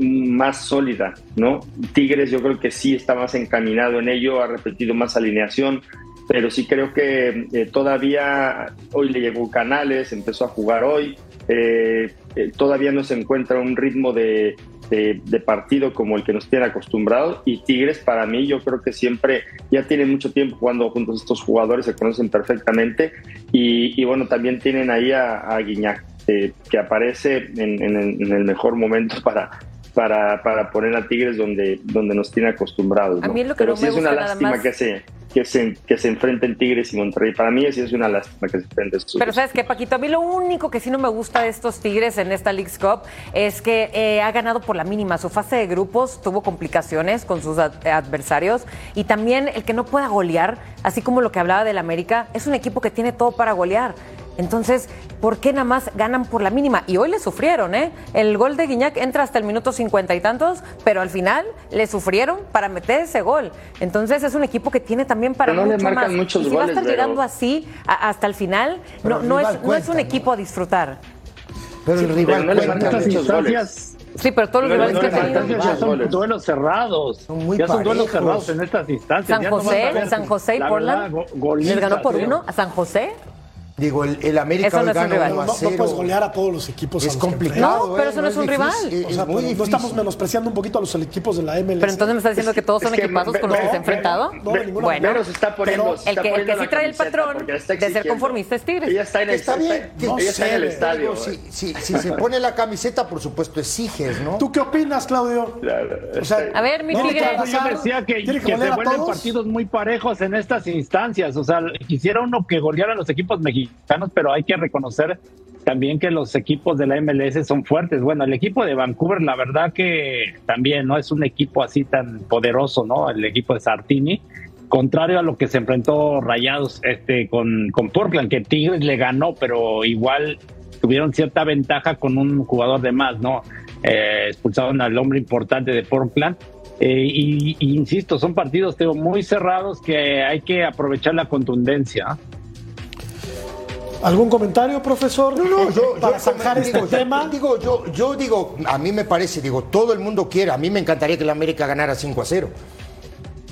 más sólida, ¿no? Tigres yo creo que sí está más encaminado en ello, ha repetido más alineación, pero sí creo que eh, todavía hoy le llegó Canales, empezó a jugar hoy, eh, todavía no se encuentra un ritmo de, de, partido como el que nos tiene acostumbrados. Y Tigres, para mí, yo creo que siempre ya tienen mucho tiempo jugando juntos estos jugadores, se conocen perfectamente. Y, bueno, también tienen ahí a, a Guiñac, eh, que aparece en, el mejor momento para, para, para poner a Tigres donde, donde nos tiene acostumbrados. A mí lo que Pero sí es una lástima que se que se, que se enfrenten Tigres y Monterrey. Para mí sí es una lástima que se enfrenten estos Pero sabes qué, Paquito, a mí lo único que sí no me gusta de estos Tigres en esta League's Cup es que eh, ha ganado por la mínima. Su fase de grupos tuvo complicaciones con sus adversarios y también el que no pueda golear, así como lo que hablaba del América, es un equipo que tiene todo para golear. Entonces, ¿por qué nada más ganan por la mínima? Y hoy le sufrieron, ¿eh? El gol de Guiñac entra hasta el minuto cincuenta y tantos, pero al final le sufrieron para meter ese gol. Entonces es un equipo que tiene también para no mucho más. y si va a estar llegando así hasta el final, no, no, es, no es un equipo a disfrutar. Pero el rival no cuenta muchos goles. Sí, pero todos los rivales que tenido ya son duelos cerrados. Son muy ya son duelos cerrados en estas instancias. San José, San José y Portland. ¿Les ganó por uno a San José? Digo, el, el América no gana No, puedes golear a todos los equipos. Es complicado. No, pero eso no es, un rival. no estamos menospreciando un poquito a los equipos de la MLS. Pero entonces me está diciendo que todos son equipazos con los que se ha enfrentado. bueno, se está poniendo, el que, el que sí trae el patrón de ser conformista es Tigres. Ella está en el, está bien, ella está en el estadio. Si, se pone la camiseta, por supuesto, exiges, ¿no? ¿Tú qué opinas, Claudio? a ver, mi Tigre. Yo decía que, que se vuelven partidos muy parejos en estas instancias. O sea, quisiera uno que goleara a los equipos mexicanos, pero hay que reconocer también que los equipos de la MLS son fuertes. Bueno, el equipo de Vancouver, la verdad que también no es un equipo así tan poderoso, ¿no? El equipo de Sartini, contrario a lo que se enfrentó Rayados este con, con Portland, que Tigres le ganó, pero igual tuvieron cierta ventaja con un jugador de más, ¿no? Eh, expulsaron al hombre importante de Portland. Eh, y, y, insisto, son partidos tengo, muy cerrados que hay que aprovechar la contundencia. ¿Algún comentario, profesor? No, no, yo, para yo zanjar este digo, tema. Digo, yo, yo digo, a mí me parece, digo, todo el mundo quiere, a mí me encantaría que la América ganara 5 a 0.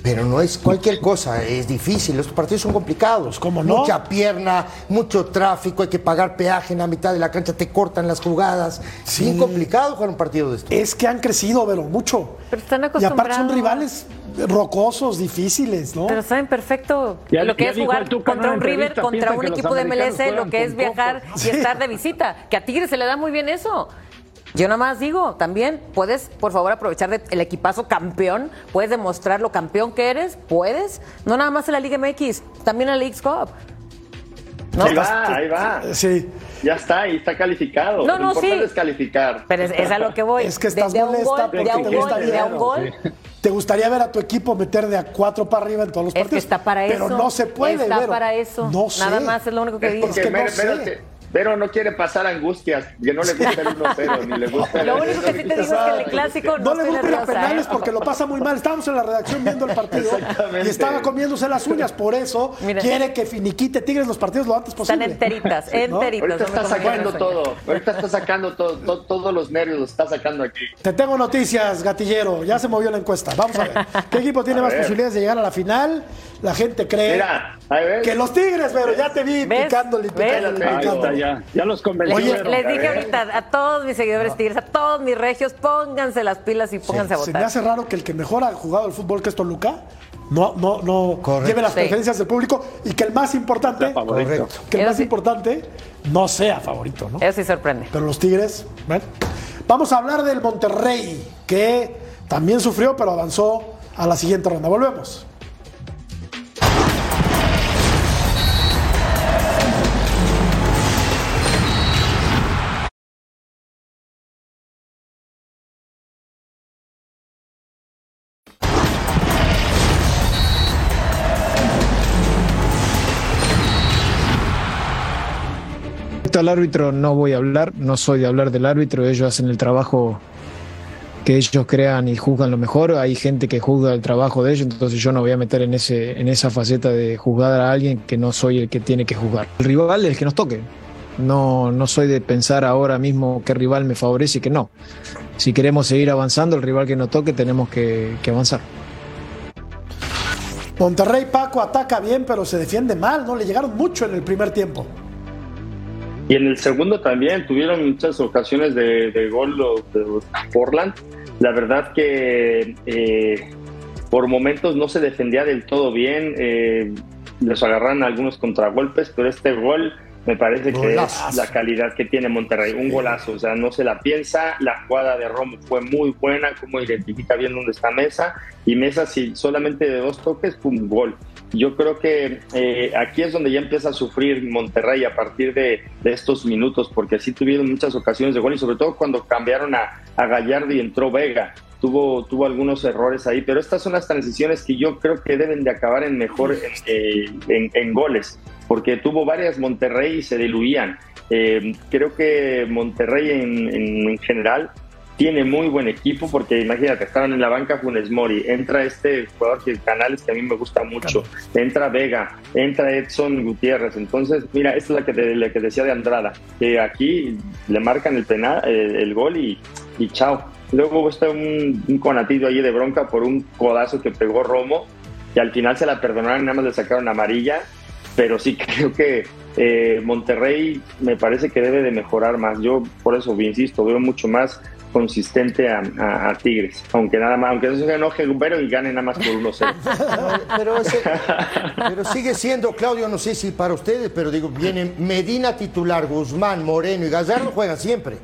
Pero no es cualquier cosa, es difícil, los partidos son complicados. ¿Cómo no? Mucha pierna, mucho tráfico, hay que pagar peaje en la mitad de la cancha, te cortan las jugadas. Sí. Bien complicado jugar un partido de estos. Es que han crecido, pero mucho. Pero están Y aparte son acostumbrados. rivales rocosos, difíciles, ¿no? Pero saben perfecto Ya- lo que es jugar contra un River, contra un equipo de MLS, lo que es viajar y estar de visita. Que a Tigres se le da muy bien eso. Yo nada más digo, también puedes, por favor, aprovechar de- el equipazo campeón, puedes demostrar lo campeón que eres, puedes, no nada más en la Liga MX, también en la League's Cup. ¿No? Ahí va, ahí va. Sí. Ya está, ahí está calificado. No, Lo no, importante sí. es calificar. Pero es, es a lo que voy. Es que De- estás de, un molesta gol, porque de a un te gol gusta y de a un gol. ¿Te gustaría ver a tu equipo meter de a cuatro para arriba en todos los Es que partidos? está para pero eso. no se puede, Está Vero. para eso. No sé. Nada más es lo único que digo. porque Es que no Vero, sé. Vero no quiere pasar angustias, que no le gusta el 1-0, ni le gusta Lo único que sí te digo es que en el clásico No, no, le gusta ir a penales ¿eh? porque lo pasa muy mal. Estábamos en la redacción viendo el partido Exactamente. y estaba comiéndose las uñas. Por eso Mira. quiere que finiquite Tigres los partidos lo antes Están posible. enteritas, ¿No? enteritas. Ahorita no me está sacando todo, ahorita está sacando todo, to- todos los nervios, los está sacando aquí. Te tengo noticias, gatillero. Ya se movió la encuesta. Vamos a ver. ¿Qué equipo tiene A más ver. posibilidades de llegar a la final? La gente cree Mira, ahí ves. que los Tigres, pero ya te vi ¿Ves? picándole, ¿Ves? picándole, Ya, ya los convencí. Les, Oye, les a dije ahorita a todos mis seguidores tigres, a todos mis regios, pónganse las pilas y pónganse a Se me votar. hace raro que el que mejor ha jugado el fútbol, que es Toluca, no, no, no Correcto. lleve las Sí. preferencias del público y que el más importante. Correcto. que el Eso más sí. importante no sea favorito, ¿no? Eso sí sorprende. Pero los Tigres, bueno. Vamos a hablar del Monterrey, que también sufrió, pero avanzó a la siguiente ronda. Volvemos. Al árbitro no voy a hablar, no soy de hablar del árbitro, ellos hacen el trabajo que ellos crean y juzgan lo mejor, hay gente que juzga el trabajo de ellos, entonces yo no voy a meter en, ese, en esa faceta de juzgar a alguien que no soy el que tiene que juzgar. El rival es el que nos toque, no, no soy de pensar ahora mismo qué rival me favorece y qué no. Si queremos seguir avanzando, el rival que nos toque tenemos que, que avanzar. Monterrey, Paco ataca bien, pero se defiende mal, ¿no? Le llegaron mucho en el primer tiempo. Y en el segundo también tuvieron muchas ocasiones de, de gol los de Portland. La verdad que eh, por momentos no se defendía del todo bien. eh, les agarran algunos contragolpes, pero este gol me parece que es la calidad que tiene Monterrey. Un golazo, o sea, no se la piensa. La jugada de Romo fue muy buena, como identifica bien dónde está Mesa. Y Mesa, si solamente de dos toques, pum, gol. Yo creo que eh, aquí es donde ya empieza a sufrir Monterrey a partir de, de estos minutos, porque sí tuvieron muchas ocasiones de gol y sobre todo cuando cambiaron a, a Gallardo y entró Vega. Tuvo, tuvo algunos errores ahí, pero estas son las transiciones que yo creo que deben de acabar en mejor eh, en, goles, porque tuvo varias Monterrey y se diluían. Eh, creo que Monterrey en, en, en general tiene muy buen equipo porque imagínate, estaban en la banca Funes Mori, entra este jugador que Canales que a mí me gusta mucho, entra Vega, entra Edson Gutiérrez, entonces mira, esta es la que, la que decía de Andrada, que aquí le marcan el penal, el, el gol y, y chao. Luego está un, un conatillo ahí de bronca por un codazo que pegó Romo y al final se la perdonaron, nada más le sacaron amarilla, pero sí creo que eh, Monterrey me parece que debe de mejorar más. Yo por eso insisto, veo mucho más consistente a, a- a Tigres, aunque nada más, aunque eso se enoje Gumbero y gane nada más por 1-0. Pero, ese- pero sigue siendo, Claudio, no sé si para ustedes, pero digo, viene Medina titular, Guzmán, Moreno y Gallardo juegan siempre.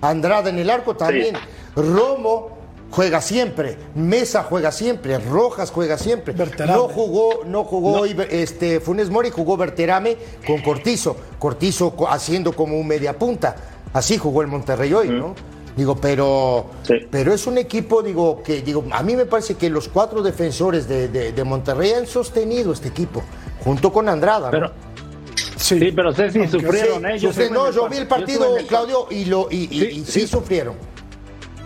Andrada en el arco también. Romo juega siempre. Mesa juega siempre. Rojas juega siempre. Berterame. No jugó, no jugó hoy, este, Funes Mori, jugó Berterame con Cortizo. Cortizo co- haciendo como un media punta. Así jugó el Monterrey hoy, ¿no? Digo, pero, Sí. pero es un equipo, digo, que digo, a mí me parece que los cuatro defensores de, de- de Monterrey han sostenido este equipo, junto con Andrada. ¿no? Pero Sí, pero sé si sufrieron, ¿eh? En no, el yo vi el partido, el Claudio, y, lo, y, y- Sí, y sí, sí. sufrieron.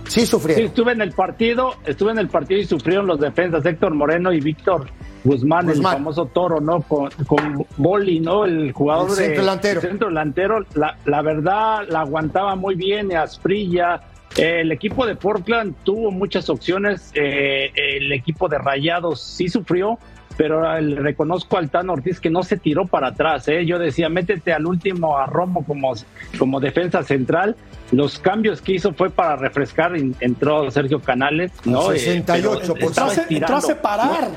Sí Sí, sufrieron. estuve en el partido, estuve en el partido y sufrieron los defensas Héctor Moreno y Víctor Guzmán, Guzmán. el famoso toro, ¿no? Con, con Boli, ¿no? El jugador El de centro delantero. el centro delantero, la, la verdad la aguantaba muy bien, Asprilla. Eh, el equipo de Portland tuvo muchas opciones, eh, el equipo de Rayados sí sufrió, pero eh, le reconozco al Tano Ortiz que no se tiró para atrás. ¿eh? Yo decía, métete al último a Romo como, como defensa central. Los cambios que hizo fue para refrescar. en- Entró Sergio Canales, ¿no? Al Eh, 68%. pero Entró a entró a separar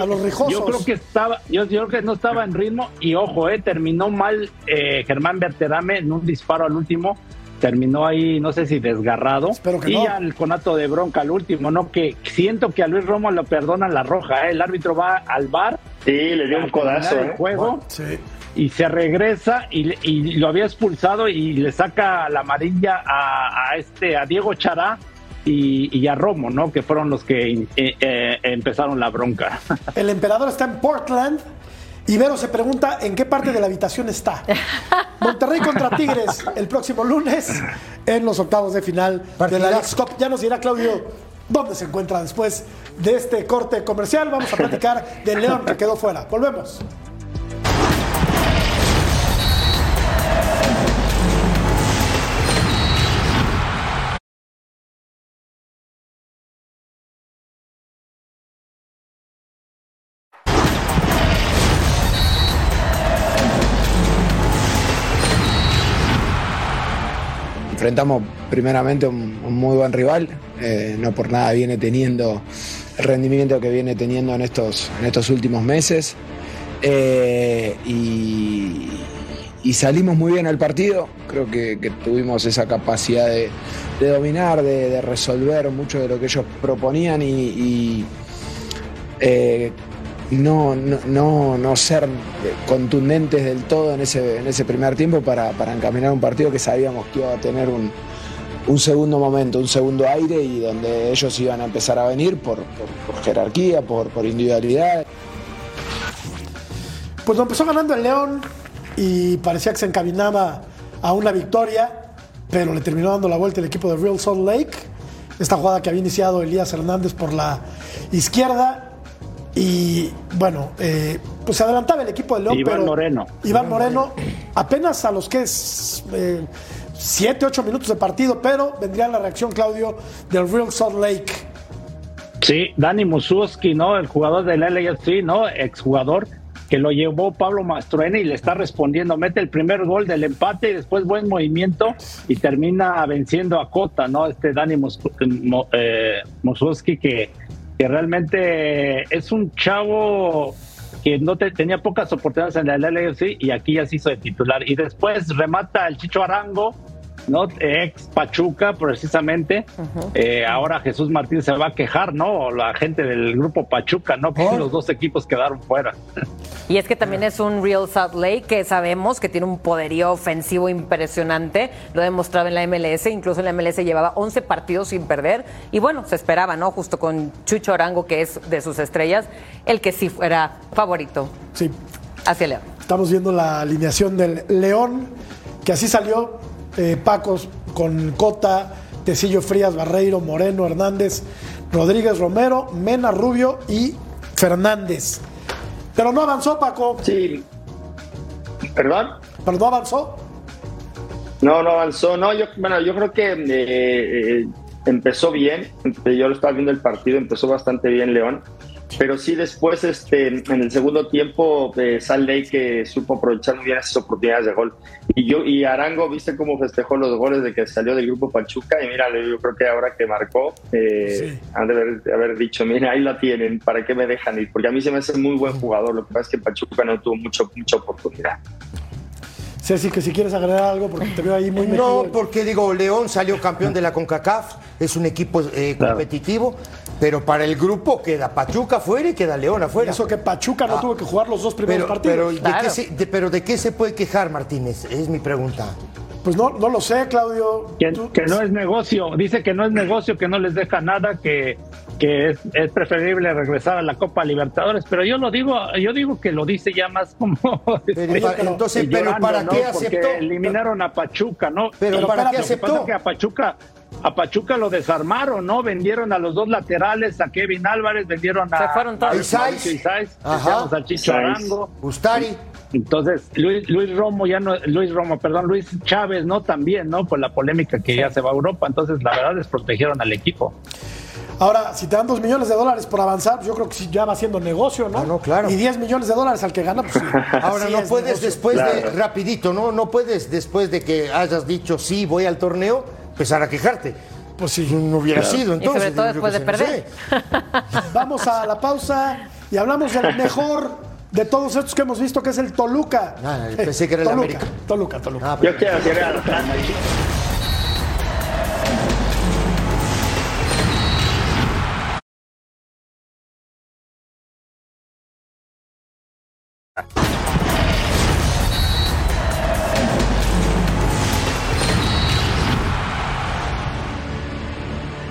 a los rijosos. Yo creo que estaba, yo, yo creo que no estaba en ritmo y ojo, eh, terminó mal eh, Germán Berterame en un disparo al último. Terminó ahí, no sé si desgarrado. Espero que y no. ya el conato de bronca al último, ¿no? Que siento que a Luis Romo lo perdonan la roja, ¿eh? El árbitro va al bar. Sí, le dio un codazo, El ¿eh? juego Sí. y se regresa y, le- y lo había expulsado y le saca la amarilla a, a este a Diego Chará y, y a Romo, ¿no? Que fueron los que eh, eh, empezaron la bronca. El emperador está en Portland. Ibero se pregunta en qué parte de la habitación está. Monterrey contra Tigres el próximo lunes en los octavos de final de la. Leagues Cup. Ya nos dirá Claudio dónde se encuentra después de este corte comercial. Vamos a platicar del León que quedó fuera. Volvemos. Enfrentamos primeramente un, muy buen rival, eh, no por nada viene teniendo el rendimiento que viene teniendo en estos, en estos últimos meses. Eh, y, salimos muy bien al partido, creo que, tuvimos esa capacidad de, dominar, de, resolver mucho de lo que ellos proponían y, y, eh, no, no, no, ser contundentes del todo en ese, en ese primer tiempo para, para encaminar un partido que sabíamos que iba a tener un, un segundo momento, un segundo aire y donde ellos iban a empezar a venir por, por- jerarquía, por, por individualidad. Pues empezó ganando el León y parecía que se encaminaba a una victoria, pero le terminó dando la vuelta el equipo de Real Salt Lake. Esta jugada que había iniciado Elías Hernández por la izquierda. Y bueno, eh, pues se adelantaba el equipo de León. Iván pero Moreno. Iván Moreno, apenas a los que es 7, 8 minutos de partido, pero vendría la reacción, Claudio, del Real Salt Lake. Sí, Dani Mususki, ¿no? El jugador del LAFC, ¿no? Exjugador que lo llevó Pablo Mastroeni y le está respondiendo. Mete el primer gol del empate y después buen movimiento y termina venciendo a Cota, ¿no? Este Dani Mus- eh, Mususki que, que realmente es un chavo que no te- tenía pocas oportunidades en el LAFC y aquí ya se hizo de titular. Y después remata el Chicho Arango, ¿no? Ex Pachuca, precisamente. Eh, ahora Jesús Martínez se va a quejar, ¿no? La gente del grupo Pachuca, ¿no? Que los dos equipos quedaron fuera. Y es que también es un Real Salt Lake que sabemos que tiene un poderío ofensivo impresionante. Lo ha demostrado en la MLS. Incluso en la MLS llevaba 11 partidos sin perder. Y bueno, se esperaba, ¿no? Justo con Chucho Arango, que es de sus estrellas, el que sí fuera favorito Sí, hacia León. Estamos viendo la alineación del León, que así salió eh, Pacos con Cota, Tecillo Frías, Barreiro, Moreno, Hernández, Rodríguez Romero, Mena Rubio y Fernández. Pero no avanzó, Paco. Sí. ¿Perdón? Pero no avanzó. No, no avanzó. No, yo, bueno, yo creo que eh, eh, empezó bien. Yo lo estaba viendo el partido, empezó bastante bien León. Pero sí después, este, en el segundo tiempo, eh, Lake que supo aprovechar muy bien esas oportunidades de gol. Y yo y Arango, viste cómo festejó los goles de que salió del grupo Pachuca. Y mira, yo creo que ahora que marcó, eh, han de haber, de haber dicho, mira, ahí la tienen, ¿para qué me dejan ir? Porque a mí se me hace muy buen jugador. Lo que pasa es que Pachuca no tuvo mucho, mucha oportunidad. Ceci, que si quieres agregar algo, porque te veo ahí muy No, metido. porque digo, León salió campeón de la CONCACAF, es un equipo eh, competitivo, pero para el grupo queda Pachuca afuera y queda León afuera. Eso que Pachuca no tuvo que jugar los dos primeros Pero, pero, partidos. ¿de qué se, de- pero ¿de qué se puede quejar Martínez? Es mi pregunta. Pues no, no lo sé, Claudio. Que, que, no es negocio, dice que no es negocio, que no les deja nada, que, que es, es, preferible regresar a la Copa Libertadores, pero yo lo digo, yo digo que lo dice ya más como pero, entonces, pero para qué aceptó? Porque eliminaron a Pachuca, ¿no? Pero, pero para qué aceptó? Que a Pachuca a Pachuca lo desarmaron, ¿no? Vendieron a los dos laterales, a Kevin Álvarez, vendieron a, Se fueron todos. a Isais, Isais, a Chicho Arango. Ustari. Entonces, Luis, Luis Romo ya no, Luis Romo, perdón, Luis Chávez, ¿no? También, ¿no? Por la polémica que ya se va a Europa. Entonces, la verdad, desprotegieron al equipo. Ahora, si te dan dos millones de dólares por avanzar, yo creo que sí ya va siendo negocio, ¿no? Ah, no, claro. Y 10 millones de dólares al que gana, pues sí. Ahora, Sí no es puedes negocio. después de, Claro. rapidito, ¿no? No puedes después de que hayas dicho sí, voy al torneo, empezar a quejarte. Pues sí. No hubiera sido, Y entonces. sobre todo después de sé, no perder. sé. Vamos a la pausa y hablamos del mejor de todos estos que hemos visto, que es el Toluca. Ah, pensé que era el Toluca, América. Toluca, Toluca. Ah, pero- Yo quiero llegar al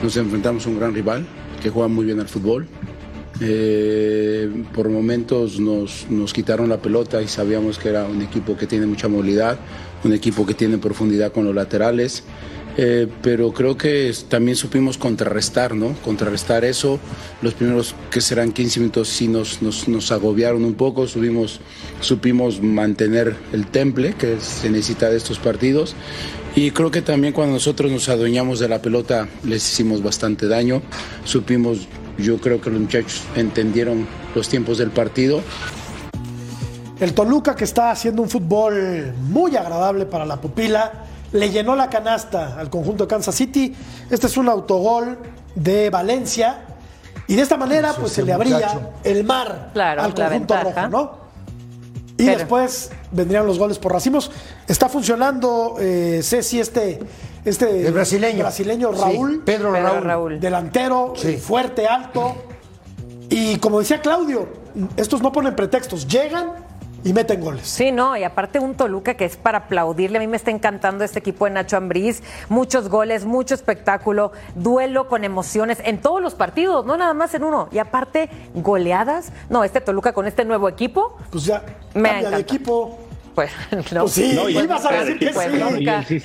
Nos enfrentamos a un gran rival que juega muy bien al fútbol. Eh, por momentos nos, nos quitaron la pelota y sabíamos que era un equipo que tiene mucha movilidad, un equipo que tiene profundidad con los laterales. Eh, pero creo que también supimos contrarrestar, ¿no? Contrarrestar eso. Los primeros que serán 15 minutos sí nos, nos, nos agobiaron un poco, subimos, supimos mantener el temple que se necesita de estos partidos. Y creo que también cuando nosotros nos adueñamos de la pelota les hicimos bastante daño. Supimos, yo creo que los muchachos entendieron los tiempos del partido. El Toluca que está haciendo un fútbol muy agradable para la pupila, le llenó la canasta al conjunto de Kansas City. Este es un autogol de Valencia y de esta manera Eso pues es se le abría muchacho. el mar Claro, al conjunto rojo, ¿no? Y Pero- después vendrían los goles por racimos. Está funcionando, eh, Ceci, este, este El brasileño. brasileño Sí, Raúl, Pedro, Pedro Raúl. Raúl. delantero, Sí. fuerte, alto. Y como decía Claudio, estos no ponen pretextos, llegan y meten goles. Sí, no, y aparte un Toluca que es para aplaudirle. A mí me está encantando este equipo de Nacho Ambriz. Muchos goles, mucho espectáculo, duelo con emociones en todos los partidos, no nada más en uno. Y aparte, goleadas. No, este Toluca con este nuevo equipo, Pues ya Me cambia de equipo. Pues no. Pues sí, No, y- ibas a decir que pues sí. no. y el,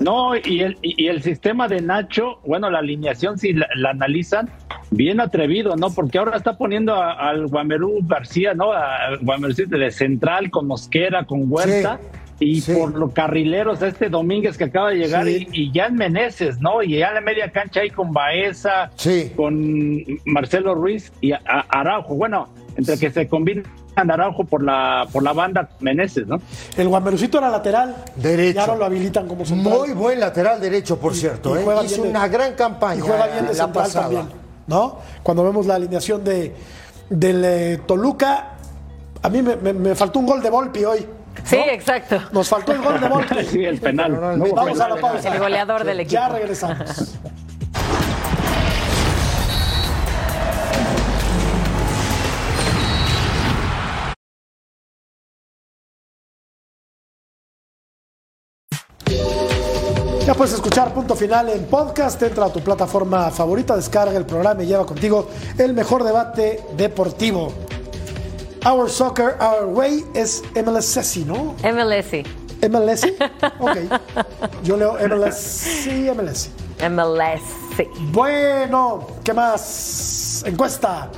no, y el, y el sistema de Nacho, bueno, la alineación, si la, la analizan, bien atrevido, ¿no? Porque ahora está poniendo a- al Guamerú García, ¿no? Al Guamerú de central, con Mosquera, con Huerta. Y sí. por los carrileros, a este Domínguez que acaba de llegar, Sí. y, y ya en Meneses, ¿no? Y ya en la media cancha ahí con Baeza, Sí. con Marcelo Ruiz y a- a- Araujo. Bueno, entre que se combinan Araujo por la, por la banda Meneses, ¿no? El Guamerucito era lateral. Derecho. Y ahora lo habilitan como central. Muy buen lateral derecho, por cierto. y ¿eh? juega Hizo de- una gran campaña. Y juega bien de la central pasada. también. ¿No? Cuando vemos la alineación de, del eh, Toluca, a mí me, me- me faltó un gol de Volpi hoy. Sí, ¿no? exacto. Nos faltó el gol de Volpi. Sí, el penal. Normalmente Vamos a la pausa. El goleador del equipo. Ya regresamos. Ya puedes escuchar punto final en podcast. Entra a tu plataforma favorita, descarga el programa y lleva contigo el mejor debate deportivo. Our Soccer, Our Way es MLS Ceci, ¿no? MLS. MLS. Ok. Yo leo MLS. Sí, MLS. MLS. Bueno, ¿qué más? Encuesta.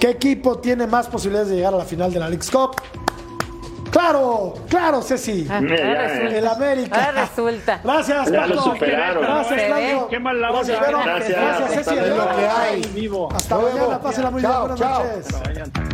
¿Qué equipo tiene más posibilidades de llegar a la final de la League's Cup? Claro, claro, Ceci. Ah, resulta. El América. Ahora resulta. Gracias, Ya lo Paco. superaron. Gracias. Qué Gracias, onda. Vero. Gracias. Gracias, Ceci. Hasta luego. Es lo que hay. Vivo. Hasta Luego. mañana. Pásela muy bien. Chao, Buenas chao. noches.